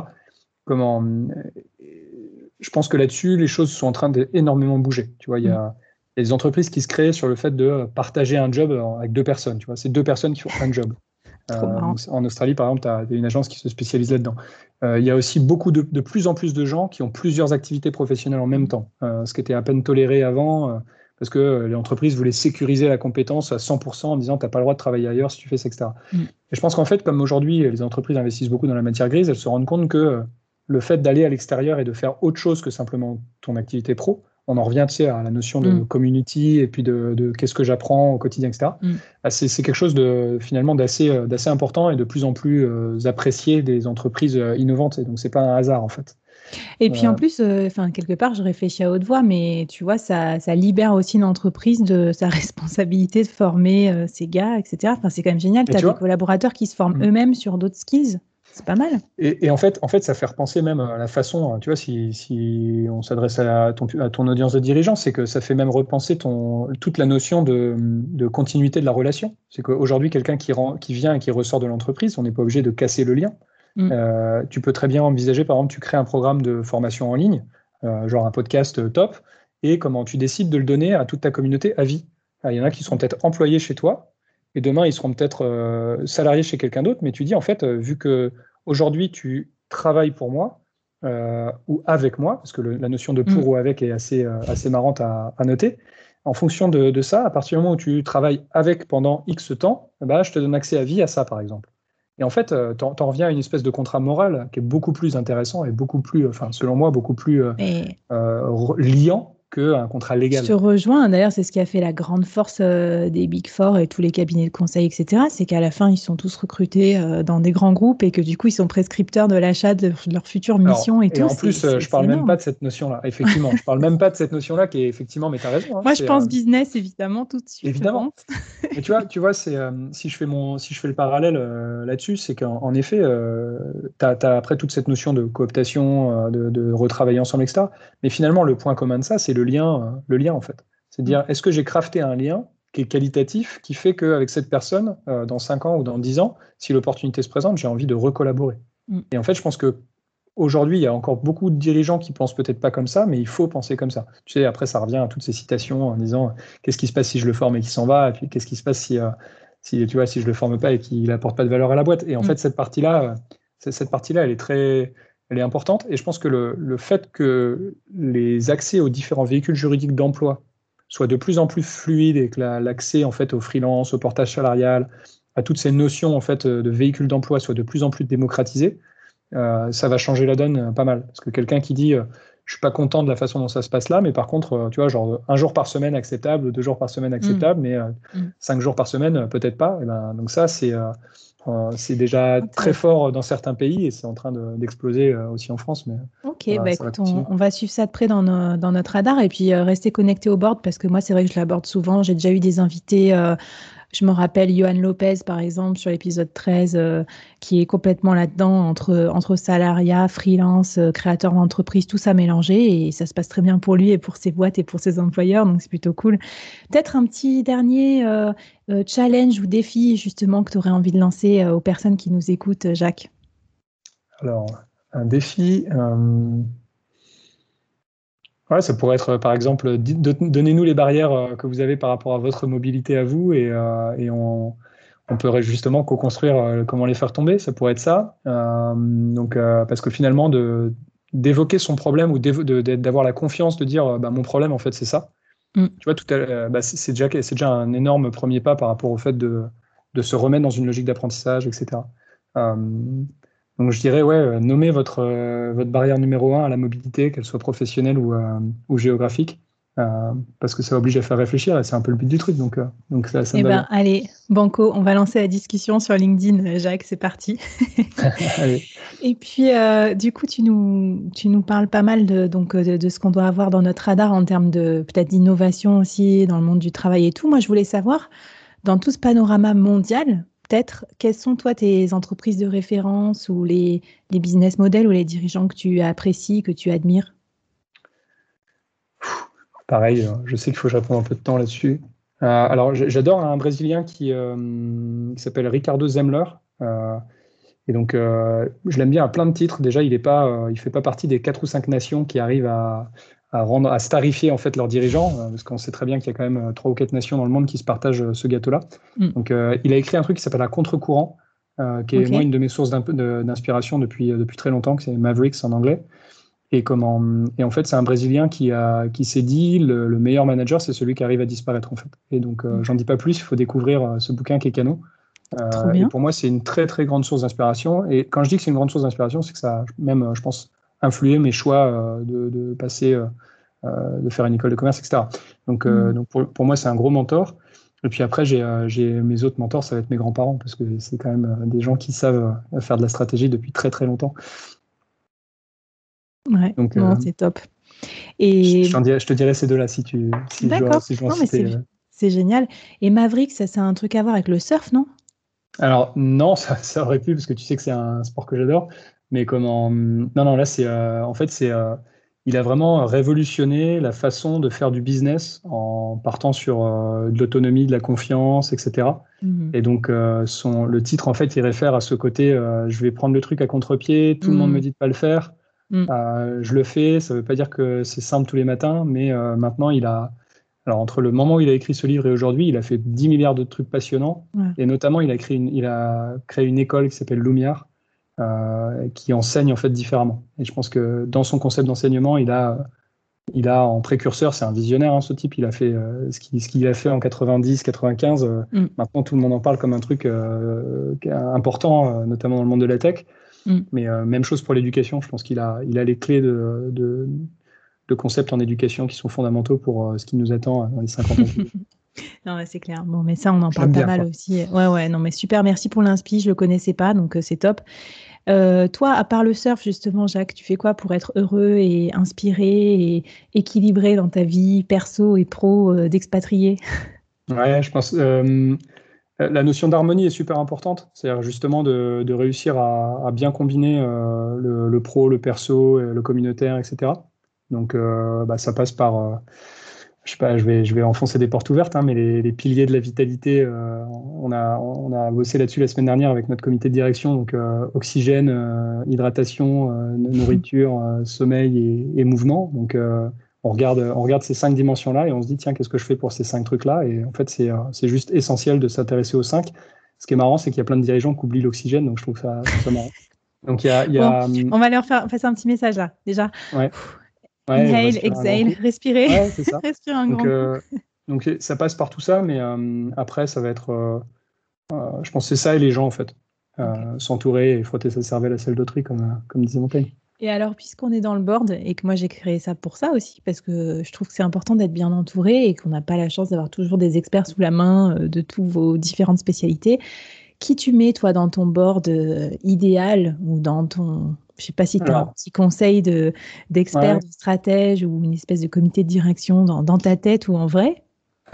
Comment Je pense que là-dessus, les choses sont en train d'énormément bouger. Tu vois, il y a, il y a des entreprises qui se créent sur le fait de partager un job avec deux personnes. Tu vois, c'est deux personnes qui font un job. Euh, en Australie, par exemple, tu as une agence qui se spécialise là-dedans. Euh, il y a aussi beaucoup de, de, plus en plus de gens qui ont plusieurs activités professionnelles en même temps, euh, ce qui était à peine toléré avant, parce que les entreprises voulaient sécuriser la compétence à 100% en disant tu n'as pas le droit de travailler ailleurs si tu fais ça, etc. Mm. Et je pense qu'en fait, comme aujourd'hui, les entreprises investissent beaucoup dans la matière grise, elles se rendent compte que le fait d'aller à l'extérieur et de faire autre chose que simplement ton activité pro, on en revient à la notion de mm. community et puis de, qu'est-ce que j'apprends au quotidien, etc. Mm. Ah, c'est, quelque chose de finalement d'assez, euh, d'assez important et de plus en plus euh, apprécié des entreprises euh, innovantes. Et donc, c'est pas un hasard en fait. Et puis en plus, enfin quelque part, je réfléchis à haute voix, mais tu vois, ça, ça libère aussi une entreprise de sa responsabilité de former ses gars, etc. Enfin, c'est quand même génial. Tu as des collaborateurs qui se forment mm. eux-mêmes sur d'autres skills. C'est pas mal. Et, en, fait, en fait, ça fait repenser même à la façon, tu vois, si, si on s'adresse à, ton, à ton audience de dirigeants, c'est que ça fait même repenser ton, toute la notion de, de continuité de la relation. C'est qu'aujourd'hui, quelqu'un qui, qui vient et qui ressort de l'entreprise, on n'est pas obligé de casser le lien. Mm. Euh, tu peux très bien envisager, par exemple, tu crées un programme de formation en ligne, euh, genre un podcast top, et comment tu décides de le donner à toute ta communauté à vie. il y en a qui seront peut-être employés chez toi, et demain ils seront peut-être euh, salariés chez quelqu'un d'autre, mais tu dis en fait, euh, vu que aujourd'hui tu travailles pour moi euh, ou avec moi, parce que la notion de pour mm. ou avec est assez, assez marrante à, noter. En fonction de, ça, à partir du moment où tu travailles avec pendant X temps, bah, je te donne accès à vie à ça, par exemple. Et en fait, tu en, reviens à une espèce de contrat moral qui est beaucoup plus intéressant et beaucoup plus, enfin, selon moi, beaucoup plus liant un contrat légal. Je te rejoins. D'ailleurs, c'est ce qui a fait la grande force euh, des Big Four et tous les cabinets de conseil, etc. C'est qu'à la fin, ils sont tous recrutés euh, dans des grands groupes et que du coup, ils sont prescripteurs de l'achat de, leur future mission et, tout. En plus, euh, je parle même pas de cette notion-là. Effectivement, je parle même pas de cette notion-là qui est effectivement, mais tu as raison. Hein, Moi, je pense business, évidemment, tout de suite. Évidemment. mais tu vois, tu vois c'est, si, je fais mon, si je fais le parallèle là-dessus, c'est qu'en effet, tu as, après toute cette notion de cooptation, de, de retravailler ensemble, etc. Mais finalement, le point commun de ça, c'est le lien, le lien en fait. C'est dire, mm. est-ce que j'ai crafté un lien qui est qualitatif, qui fait qu'avec cette personne, euh, dans 5 ans ou dans 10 ans, si l'opportunité se présente, j'ai envie de recollaborer. Mm. Et en fait, je pense que aujourd'hui, il y a encore beaucoup de dirigeants qui pensent peut-être pas comme ça, mais il faut penser comme ça. Tu sais, après, ça revient à toutes ces citations en disant qu'est-ce qui se passe si je le forme et qu'il s'en va, et puis qu'est-ce qui se passe si, euh, si, tu vois, si je le forme pas et qu'il apporte pas de valeur à la boîte. Et en mm. fait, cette partie-là, cette partie-là, elle est très, elle est importante. Et je pense que le, fait que les accès aux différents véhicules juridiques d'emploi soient de plus en plus fluides et que l'accès en fait au freelance, au portage salarial, à toutes ces notions en fait de véhicules d'emploi soit de plus en plus démocratisé, euh, ça va changer la donne euh, pas mal. Parce que quelqu'un qui dit euh, je suis pas content de la façon dont ça se passe là, mais par contre, tu vois, genre un jour par semaine acceptable, deux jours par semaine acceptable, mmh. mais mmh. cinq jours par semaine peut-être pas. Et ben, donc ça, c'est c'est déjà très fort dans certains pays et c'est en train d'exploser euh, aussi en France. Mais, ok, bah écoute, on, va suivre ça de près dans, dans notre radar et puis euh, rester connecté au board parce que moi, c'est vrai que je l'aborde souvent. J'ai déjà eu des invités euh, je me rappelle Johan Lopez, par exemple, sur l'épisode 13, euh, qui est complètement là-dedans, entre, entre salariat, freelance, euh, créateur d'entreprise, tout ça mélangé. Et ça se passe très bien pour lui et pour ses boîtes et pour ses employeurs. Donc, c'est plutôt cool. Peut-être un petit dernier euh, challenge ou défi, justement, que tu aurais envie de lancer aux personnes qui nous écoutent, Jacques? Alors, un défi. Ouais, ça pourrait être par exemple, donnez-nous les barrières euh, que vous avez par rapport à votre mobilité à vous et, euh, et on, on pourrait justement co-construire euh, comment les faire tomber. Ça pourrait être ça. donc, parce que finalement, d'évoquer son problème ou d'avoir la confiance de dire bah, mon problème, en fait, c'est ça. Mm. Tu vois, tout bah, c'est, déjà, c'est déjà un énorme premier pas par rapport au fait de, de se remettre dans une logique d'apprentissage, etc. Donc je dirais, ouais, euh, nommer votre, euh, votre barrière numéro un à la mobilité, qu'elle soit professionnelle ou, euh, ou géographique, parce que ça oblige à faire réfléchir et c'est un peu le but du truc. Donc, donc ça, ça eh ben, allez, Banco, on va lancer la discussion sur LinkedIn, Jacques, c'est parti. Et puis, du coup, tu nous, tu nous parles pas mal de, donc, de, de ce qu'on doit avoir dans notre radar en termes de peut-être d'innovation aussi dans le monde du travail et tout. Moi, je voulais savoir, dans tout ce panorama mondial, quelles sont toi tes entreprises de référence ou les, business models ou les dirigeants que tu apprécies, que tu admires? Pareil, euh, je sais qu'il faut que je réponde un peu de temps là-dessus. Euh, alors, j'adore un Brésilien qui, euh, s'appelle Ricardo Zemler. et donc, je l'aime bien à plein de titres. Déjà, il ne fait pas partie des quatre ou cinq nations qui arrivent à, à, rendre, à starifier en fait leurs dirigeants, euh, parce qu'on sait très bien qu'il y a quand même euh, trois ou quatre nations dans le monde qui se partagent euh, ce gâteau-là. Mm. Donc, il a écrit un truc qui s'appelle la contre-courant, qui est moi une de mes sources d'inspiration depuis, depuis très longtemps, que c'est Mavericks en anglais. Et, comment, et en fait, c'est un Brésilien qui, a, qui s'est dit le, meilleur manager, c'est celui qui arrive à disparaître en fait. Et donc, mm. j'en dis pas plus, il faut découvrir ce bouquin qui est canon. et pour moi, c'est une très très grande source d'inspiration. Et quand je dis que c'est une grande source d'inspiration, c'est que ça même, je pense, influé mes choix de, de, passer euh, de faire une école de commerce, etc. Donc, euh, mm. donc pour, moi, c'est un gros mentor. Et puis après, euh, j'ai mes autres mentors, ça va être mes grands-parents, parce que c'est quand même des gens qui savent faire de la stratégie depuis très très longtemps. Ouais, c'est top. Et... Je, te dirais ces deux-là si tu si D'accord, c'est génial. Et Maverick, ça c'est un truc à voir avec le surf, non? Alors non, ça, ça, aurait pu, parce que tu sais que c'est un sport que j'adore. Mais comment Non, non, là, c'est en fait, c'est il a vraiment révolutionné la façon de faire du business en partant sur euh, de l'autonomie, de la confiance, etc. Mhm. Et donc, euh, son, le titre, en fait, il réfère à ce côté euh, je vais prendre le truc à contre-pied, tout le monde mhm. me dit de pas le faire. Mm. je le fais, ça ne veut pas dire que c'est simple tous les matins, mais maintenant, il a. Alors, entre le moment où il a écrit ce livre et aujourd'hui, il a fait 10 milliards de trucs passionnants. Et notamment, il a, créé une, il a créé une école qui s'appelle Lumière, qui enseigne en fait différemment. Et je pense que dans son concept d'enseignement, il a il a en précurseur, c'est un visionnaire, hein, ce type. Il a fait euh, ce qu'il a fait en 90, 95. Euh, mm. Maintenant, tout le monde en parle comme un truc euh, important, notamment dans le monde de la tech. Mm. Mais même chose pour l'éducation. Je pense qu'il a, il a les clés de, de, concepts en éducation qui sont fondamentaux pour ce qui nous attend dans les 50 ans. non, c'est clair. Bon, mais ça, on en parle pas mal aussi. Ouais, ouais, non, mais super. Merci pour l'inspi. Je le connaissais pas, donc c'est top. Euh, toi, à part le surf, justement, Jacques, tu fais quoi pour être heureux et inspiré et équilibré dans ta vie perso et pro euh, d'expatrié Ouais, je pense. Euh, la notion d'harmonie est super importante. C'est-à-dire justement de, réussir à, bien combiner le, pro, le perso, le communautaire, etc. Donc, bah, ça passe par je sais pas, je vais, je vais enfoncer des portes ouvertes, hein, mais les, piliers de la vitalité, euh, on, a, on a bossé là-dessus la semaine dernière avec notre comité de direction, donc euh, oxygène, euh, hydratation, nourriture, sommeil et, mouvement. Donc on regarde, on regarde ces cinq dimensions-là et on se dit tiens, qu'est-ce que je fais pour ces cinq trucs-là? Et en fait, c'est, c'est juste essentiel de s'intéresser aux cinq. Ce qui est marrant, c'est qu'il y a plein de dirigeants qui oublient l'oxygène, donc je trouve ça, ça marrant. Donc il y a, y a on va leur faire passer un petit message là, déjà. Ouais. Inhale, exhale, respirer. Ouais, c'est ça. Respire un donc, grand euh, donc ça passe par tout ça, mais euh, après, ça va être. Euh, je pense que c'est ça et les gens, en fait. S'entourer et frotter sa cervelle à celle d'autrui, comme, comme disait Montaigne. Et alors, puisqu'on est dans le board et que moi j'ai créé ça pour ça aussi, parce que je trouve que c'est important d'être bien entouré et qu'on n'a pas la chance d'avoir toujours des experts sous la main de toutes vos différentes spécialités, qui tu mets toi dans ton board idéal ou dans ton je ne sais pas si tu as un petit conseil d'expert, de, stratège ou une espèce de comité de direction dans, dans ta tête ou en vrai?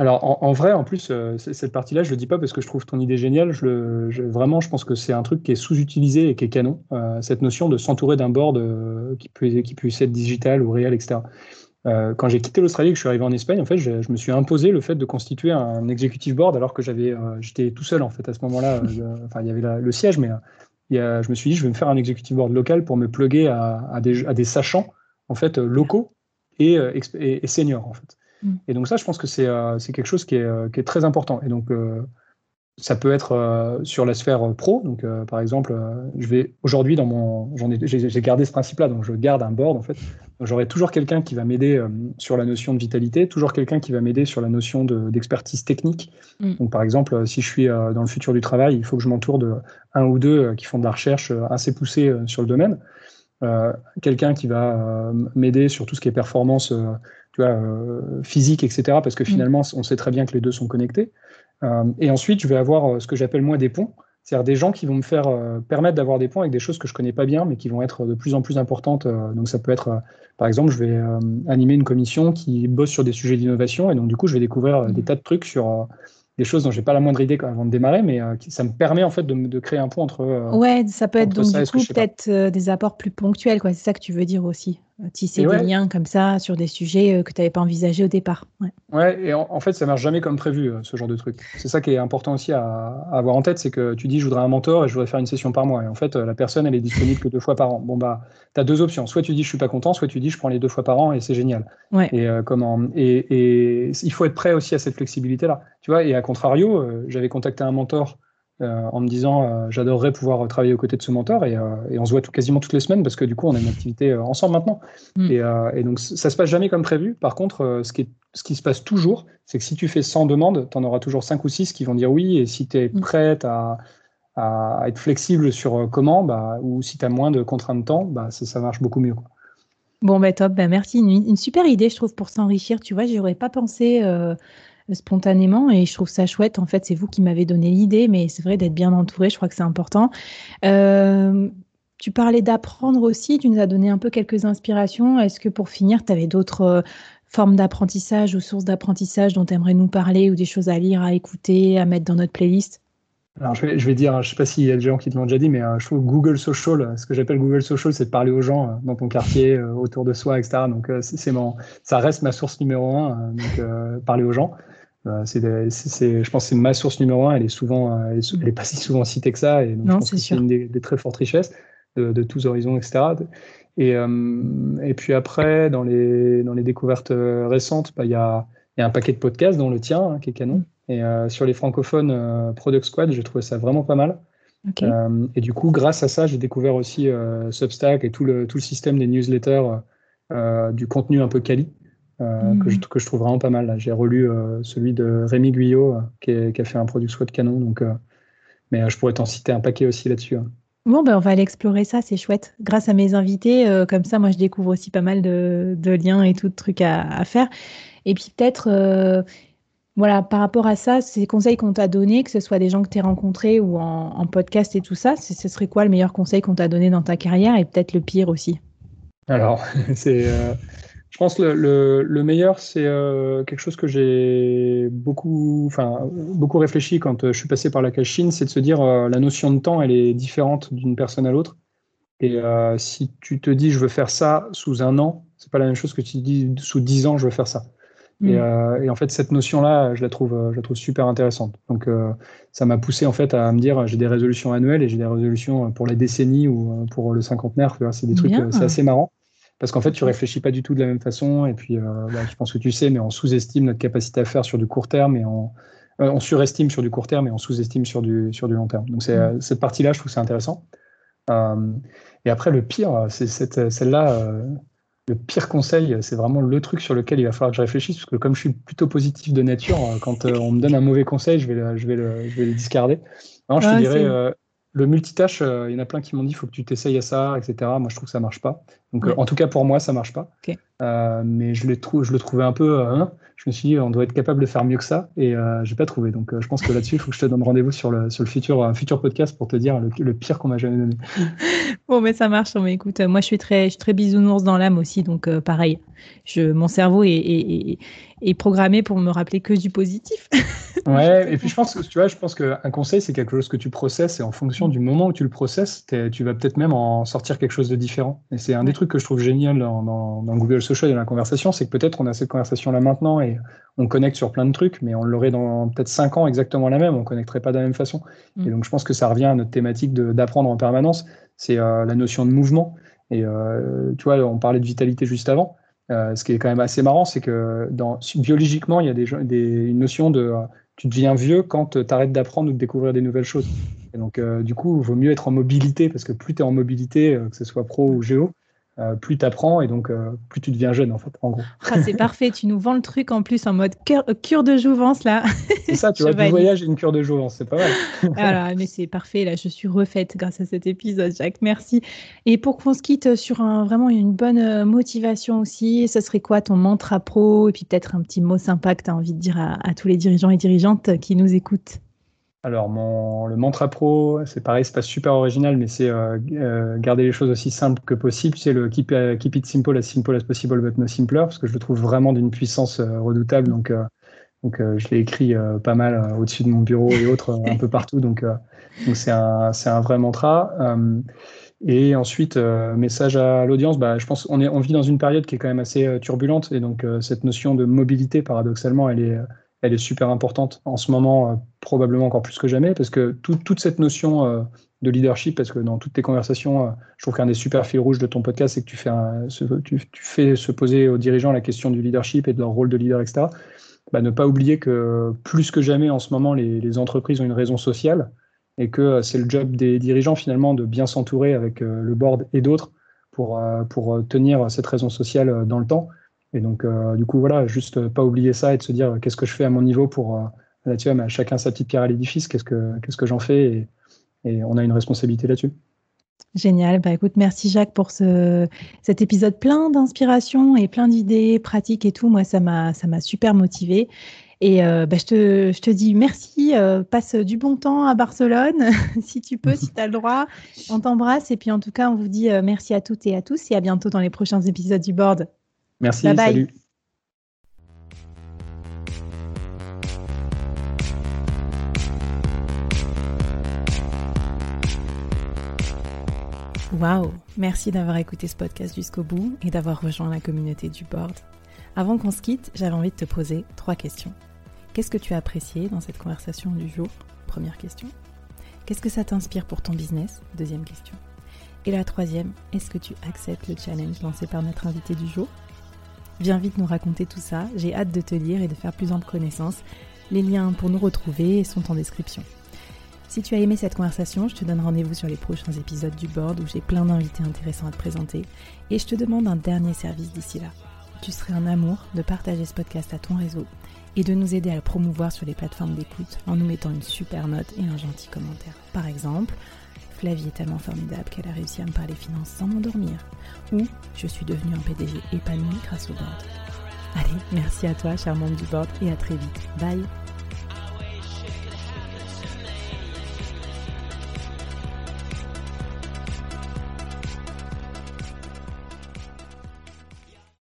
Alors en, vrai, en plus, euh, cette partie-là, je le dis pas parce que je trouve ton idée géniale. Je le, vraiment, je pense que c'est un truc qui est sous-utilisé et qui est canon. Euh, cette notion de s'entourer d'un board euh, qui, peut, qui puisse être digital ou réel, etc. quand j'ai quitté l'Australie et que je suis arrivé en Espagne, en fait, je, me suis imposé le fait de constituer un executive board alors que j'avais, j'étais tout seul en fait à ce moment-là. enfin, il y avait le siège, mais je me suis dit, je vais me faire un executive board local pour me plugger à, des, sachants en fait locaux et, euh, et, seniors en fait. Mm. Et donc ça, je pense que c'est euh, quelque chose qui est, qui est, très important. Et donc euh, ça peut être euh, sur la sphère euh, pro. Donc, euh, par exemple, je vais aujourd'hui dans mon, j'en ai, j'ai gardé ce principe-là, donc je garde un board en fait. J'aurai toujours quelqu'un qui va m'aider sur la notion de vitalité, toujours quelqu'un qui va m'aider sur la notion d'expertise technique. Mm. Donc, par exemple, si je suis dans le futur du travail, il faut que je m'entoure de un ou deux qui font de la recherche assez poussée sur le domaine. quelqu'un qui va m'aider sur tout ce qui est performance, tu vois, physique, etc. Parce que mm. finalement, on sait très bien que les deux sont connectés. Euh, et ensuite, je vais avoir euh, ce que j'appelle moi des ponts, c'est-à-dire des gens qui vont me faire euh, permettre d'avoir des ponts avec des choses que je connais pas bien, mais qui vont être de plus en plus importantes. donc ça peut être, par exemple, je vais animer une commission qui bosse sur des sujets d'innovation, et donc du coup, je vais découvrir des mmh. tas de trucs sur des choses dont j'ai pas la moindre idée avant de démarrer, mais ça me permet en fait de, de créer un pont entre. ouais, ça peut être donc du coup peut-être des apports plus ponctuels, quoi. C'est ça que tu veux dire aussi tisser des liens comme ça sur des sujets euh, que tu n'avais pas envisagé au départ. Ouais, ouais et en, fait, ça marche jamais comme prévu, euh, ce genre de truc. C'est ça qui est important aussi à, avoir en tête, c'est que tu dis, je voudrais un mentor et je voudrais faire une session par mois. Et en fait, euh, la personne, elle est disponible que deux fois par an. Bon, bah, tu as deux options. Soit tu dis, je suis pas content, soit tu dis, je prends les deux fois par an et c'est génial. Ouais. Et, comment, et, et, il faut être prêt aussi à cette flexibilité-là. Tu vois, et à contrario, j'avais contacté un mentor euh, en me disant euh, j'adorerais pouvoir travailler aux côtés de ce mentor et, euh, on se voit quasiment toutes les semaines parce que du coup on a une activité ensemble maintenant. Mm. Et, donc ça se passe jamais comme prévu. Par contre, ce, qui ce qui se passe toujours, c'est que si tu fais 100 demandes, tu en auras toujours 5 ou 6 qui vont dire oui. Et si tu es mm. prête à, être flexible sur comment, bah, ou si tu as moins de contraintes de temps, bah, ça, marche beaucoup mieux. Bon, bah, top. Bah, merci. Une, super idée, je trouve, pour s'enrichir. Tu vois, j'aurais pas pensé spontanément et je trouve ça chouette. En fait, c'est vous qui m'avez donné l'idée, mais c'est vrai d'être bien entouré, je crois que c'est important. Euh, tu parlais d'apprendre aussi, tu nous as donné un peu quelques inspirations. Est-ce que pour finir, tu avais d'autres euh, formes d'apprentissage ou sources d'apprentissage dont tu aimerais nous parler ou des choses à lire, à écouter, à mettre dans notre playlist? Alors je vais, dire, je ne sais pas s'il y a des gens qui te l'ont déjà dit, mais euh, je trouve Google Social, ce que j'appelle Google Social, c'est de parler aux gens dans ton quartier, autour de soi, etc. Donc c'est ça reste ma source numéro un, parler aux gens. Euh, c'est, je pense que c'est ma source numéro un. Elle est souvent, euh, elle est, pas si souvent citée que ça. Et donc, que c'est une des, très fortes richesses de, tous horizons, etc. Et, et puis après, dans les, dans les découvertes récentes, bah, il y, a, y, a, un paquet de podcasts, dont le tien, hein, qui est canon. Et sur les francophones, Product Squad, j'ai trouvé ça vraiment pas mal. et du coup, grâce à ça, j'ai découvert aussi Substack et tout le, tout le système des newsletters, du contenu un peu quali. Euh, que, je, mhm. que, je, trouve vraiment pas mal. J'ai relu euh, celui de Rémi Guyot, euh, qui, qui, a fait un produit de canon. Donc, mais je pourrais t'en citer un paquet aussi là-dessus. Hein. Bon, ben, on va aller explorer ça, c'est chouette. Grâce à mes invités, comme ça, moi, je découvre aussi pas mal de, de liens et tout de trucs à, à faire. Et puis peut-être, voilà, par rapport à ça, ces conseils qu'on t'a donnés, que ce soit des gens que tu as rencontrés ou en, en, podcast et tout ça, ce serait quoi le meilleur conseil qu'on t'a donné dans ta carrière et peut-être le pire aussi? Alors, c'est je pense que le, le, meilleur, c'est euh, quelque chose que j'ai beaucoup, enfin, beaucoup réfléchi quand euh, je suis passé par la Chine, c'est de se dire euh, la notion de temps, elle est différente d'une personne à l'autre. Et si tu te dis je veux faire ça sous un an, c'est pas la même chose que tu te dis sous dix ans je veux faire ça. Et, mm. et, en fait, cette notion-là, je la trouve, je la trouve super intéressante. Donc, ça m'a poussé en fait à me dire j'ai des résolutions annuelles et j'ai des résolutions pour la décennie ou pour le cinquantenaire. C'est des trucs, c'est assez marrant. Parce qu'en fait, tu réfléchis pas du tout de la même façon. Et puis, euh, bah, je pense que tu sais, mais on sous-estime notre capacité à faire sur du court terme et on, euh, on surestime sur du court terme et on sous-estime sur du, sur du long terme. Donc, c'est, mm. euh, cette partie-là, je trouve c'est intéressant. et après, le pire, c'est cette, celle-là. le pire conseil, c'est vraiment le truc sur lequel il va falloir que je réfléchisse, parce que comme je suis plutôt positif de nature, quand on me donne un mauvais conseil, je vais, je vais, le, je vais le discarder. Non, je te dirais, le multitâche, euh, il y en a plein qui m'ont dit il faut que tu t'essayes à ça, etc. Moi, je trouve que ça marche pas. Donc, euh, en tout cas, pour moi, ça marche pas. Euh, mais je, je le trouvais un peu. Hein, je me suis dit on doit être capable de faire mieux que ça et j'ai pas trouvé. Donc, je pense que là-dessus, il faut que je te donne rendez-vous sur le, sur le futur, un futur podcast pour te dire le, pire qu'on m'a jamais donné. bon, mais ça marche. Mais écoute, moi, je suis très, je suis très bisounours dans l'âme aussi. Donc, pareil, je, mon cerveau est, est programmé pour me rappeler que du positif. ouais, et puis je pense que tu vois, je pense qu'un conseil, c'est quelque chose que tu processes et en fonction du moment où tu le processes, tu vas peut-être même en sortir quelque chose de différent. Et c'est un des trucs que je trouve génial dans, dans, Google Social et dans la conversation, c'est que peut-être on a cette conversation là maintenant et on connecte sur plein de trucs, mais on l'aurait dans peut-être cinq ans exactement la même, on connecterait pas de la même façon. Mm. Et donc je pense que ça revient à notre thématique d'apprendre en permanence, c'est euh, la notion de mouvement. Et euh, tu vois, on parlait de vitalité juste avant. Euh, ce qui est quand même assez marrant, c'est que dans, biologiquement, il y a des, des, une notion de tu deviens vieux quand tu arrêtes d'apprendre ou de découvrir des nouvelles choses. Et donc, du coup, il vaut mieux être en mobilité parce que plus tu es en mobilité, que ce soit pro ou géo, euh, plus tu apprends et donc euh, plus tu deviens jeune en fait, en gros. Ah, c'est parfait, tu nous vends le truc en plus en mode cure, cure de jouvence là. C'est ça, tu vois, du voyage et une cure de jouvence, c'est pas mal. voilà, mais c'est parfait, là je suis refaite grâce à cet épisode, Jacques, merci. Et pour qu'on se quitte sur un, vraiment une bonne euh, motivation aussi, ça serait quoi ton mantra pro? Et puis peut-être un petit mot sympa que tu as envie de dire à, à tous les dirigeants et dirigeantes qui nous écoutent alors, mon, le mantra pro, c'est pareil, c'est pas super original, mais c'est euh, euh, garder les choses aussi simples que possible. C'est le keep, euh, keep, it simple as simple as possible, but no simpler, parce que je le trouve vraiment d'une puissance redoutable. Donc, je l'ai écrit pas mal au-dessus de mon bureau et autres, un peu partout. Donc, c'est un, vrai mantra. et ensuite, message à l'audience, bah, je pense qu'on est, on vit dans une période qui est quand même assez turbulente, et donc cette notion de mobilité, paradoxalement, elle est elle est super importante en ce moment, euh, probablement encore plus que jamais, parce que toute cette notion euh, de leadership, parce que dans toutes tes conversations, euh, je trouve qu'un des super fils rouges de ton podcast, c'est que tu fais, se poser aux dirigeants la question du leadership et de leur rôle de leader, etc. Bah, ne pas oublier que plus que jamais en ce moment, les, entreprises ont une raison sociale et que c'est le job des dirigeants finalement de bien s'entourer avec le board et d'autres pour, pour tenir cette raison sociale dans le temps. Et donc, euh, du coup, voilà, juste pas oublier ça et de se dire qu'est-ce que je fais à mon niveau pour, euh, là, tu vois, chacun sa petite pierre à l'édifice, qu'est-ce que, qu'est-ce que j'en fais et, et, on a une responsabilité là-dessus. Génial. Bah, écoute, merci Jacques pour ce, cet épisode plein d'inspiration et plein d'idées pratiques et tout. Moi, ça m'a, ça m'a super motivé. Et euh, bah, je, te, je, te, dis merci. passe du bon temps à Barcelone, si tu peux, si tu as le droit. On t'embrasse. Et puis, en tout cas, on vous dit merci à toutes et à tous et à bientôt dans les prochains épisodes du board. Merci, salut. Waouh Merci d'avoir écouté ce podcast jusqu'au bout et d'avoir rejoint la communauté du board. Avant qu'on se quitte, j'avais envie de te poser trois questions. Qu'est-ce que tu as apprécié dans cette conversation du jour? Première question. Qu'est-ce que ça t'inspire pour ton business? Deuxième question. Et la troisième, est-ce que tu acceptes le challenge lancé par notre invité du jour? Viens vite nous raconter tout ça, j'ai hâte de te lire et de faire plus ample connaissance. Les liens pour nous retrouver sont en description. Si tu as aimé cette conversation, je te donne rendez-vous sur les prochains épisodes du board où j'ai plein d'invités intéressants à te présenter. Et je te demande un dernier service d'ici là. Tu serais un amour de partager ce podcast à ton réseau et de nous aider à le promouvoir sur les plateformes d'écoute en nous mettant une super note et un gentil commentaire. Par exemple, Flavie est tellement formidable qu'elle a réussi à me parler finances sans m'endormir. Ou je suis devenue un PDG épanoui grâce au board. Allez, merci à toi, cher membre du board, et à très vite. Bye